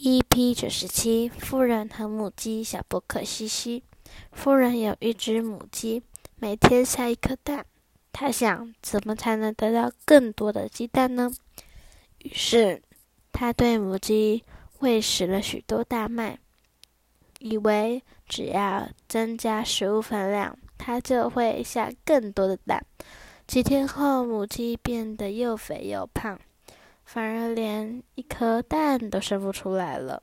EP 九十七，夫人和母鸡小波克西西。夫人有一只母鸡，每天下一颗蛋。她想，怎么才能得到更多的鸡蛋呢？于是，他对母鸡喂食了许多大麦，以为只要增加食物分量，它就会下更多的蛋。几天后，母鸡变得又肥又胖。反而连一颗蛋都生不出来了。